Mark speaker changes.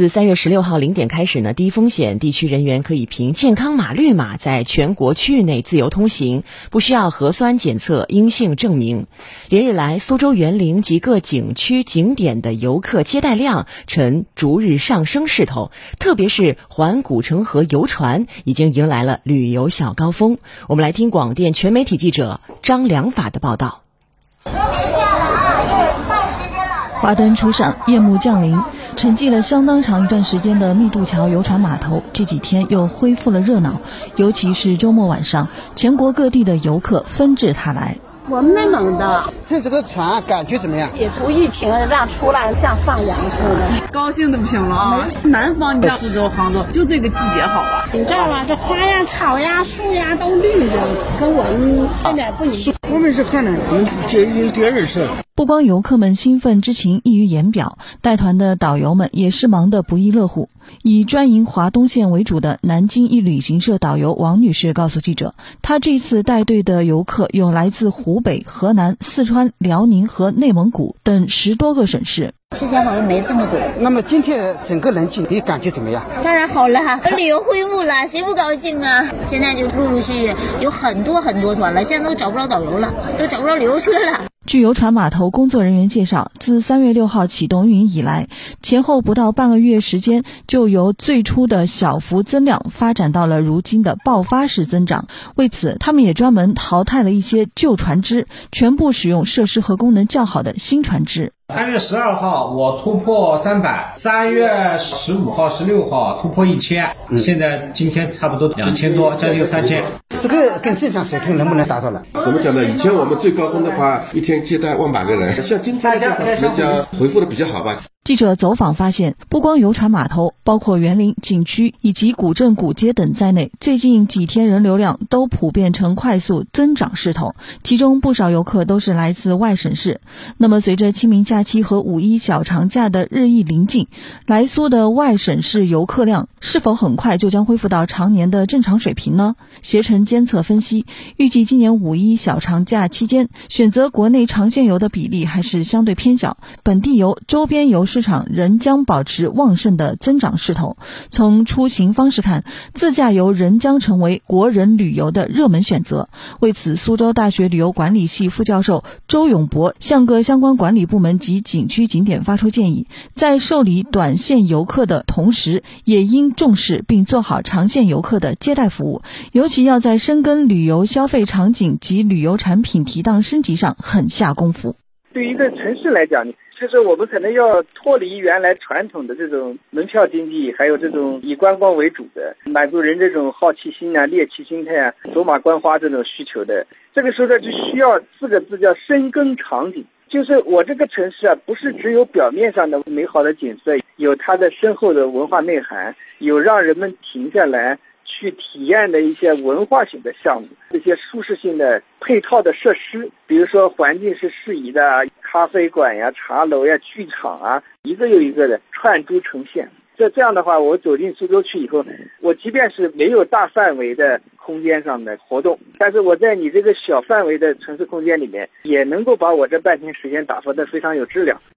Speaker 1: 自三月十六号零点开始呢，低风险地区人员可以凭健康码绿码在全国区域内自由通行，不需要核酸检测阴性证明。连日来，苏州园林及各景区景点的游客接待量呈逐日上升势头，特别是环古城河游船已经迎来了旅游小高峰。我们来听广电全媒体记者张良法的报道。
Speaker 2: 华灯初上，夜幕降临，沉寂了相当长一段时间的密渡桥游船码头这几天又恢复了热闹，尤其是周末晚上，全国各地的游客纷至沓来。
Speaker 3: 我们内蒙的，
Speaker 4: 这这个船感觉怎么样？
Speaker 3: 解除疫情，让出来像放羊似的，
Speaker 5: 高兴的不行了啊！南方，你像苏州、杭州，就这个季节好吧？
Speaker 3: 你知道吧？这花呀、草呀、树呀都绿着，跟我们这边不一样。
Speaker 4: 我们是看的，这有第二次。
Speaker 2: 不光游客们兴奋之情溢于言表，带团的导游们也是忙得不亦乐乎。以专营华东线为主的南京一旅行社导游王女士告诉记者，她这次带队的游客有来自湖北、河南、四川、辽宁和内蒙古等十多个省市。
Speaker 6: 之前好像没这么多。
Speaker 4: 那么今天整个人气，你感觉怎么样？
Speaker 6: 当然好了，旅游恢复了，谁不高兴啊？现在就陆陆续续有很多很多团了，现在都找不着导游了，都找不着旅游车了。
Speaker 2: 据游船码头工作人员介绍，自三月六号启动运营以来，前后不到半个月时间，就由最初的小幅增量发展到了如今的爆发式增长。为此，他们也专门淘汰了一些旧船只，全部使用设施和功能较好的新船只。
Speaker 7: 三月十二号我突破三百，三月十五号、十六号突破一千，现在今天差不多两千多，将近三千。
Speaker 4: 这个跟正常水平能不能达到了？
Speaker 8: 怎么讲呢？以前我们最高峰的话，一天接待万把个人，像今天这个人家回复的比较好吧。
Speaker 2: 记者走访发现，不光游船码头，包括园林景区以及古镇古街等在内，最近几天人流量都普遍呈快速增长势头。其中不少游客都是来自外省市。那么，随着清明假期和五一小长假的日益临近，来苏的外省市游客量是否很快就将恢复到常年的正常水平呢？携程监测分析，预计今年五一小长假期间，选择国内长线游的比例还是相对偏小，本地游、周边游市场仍将保持旺盛的增长势头。从出行方式看，自驾游仍将成为国人旅游的热门选择。为此，苏州大学旅游管理系副教授周永博向各相关管理部门及景区景点发出建议，在受理短线游客的同时，也应重视并做好长线游客的接待服务，尤其要在深耕旅游消费场景及旅游产品提档升级上狠下功夫。
Speaker 9: 对于一个城市来讲，就是我们可能要脱离原来传统的这种门票经济，还有这种以观光为主的，满足人这种好奇心啊、猎奇心态啊、走马观花这种需求的。这个时候呢，就需要四个字叫深耕场景。就是我这个城市啊，不是只有表面上的美好的景色，有它的深厚的文化内涵，有让人们停下来去体验的一些文化性的项目，这些舒适性的配套的设施，比如说环境是适宜的。咖啡馆呀、茶楼呀、剧场啊，一个又一个的串珠呈现。这这样的话，我走进苏州去以后，我即便是没有大范围的空间上的活动，但是我在你这个小范围的城市空间里面，也能够把我这半天时间打发的非常有质量。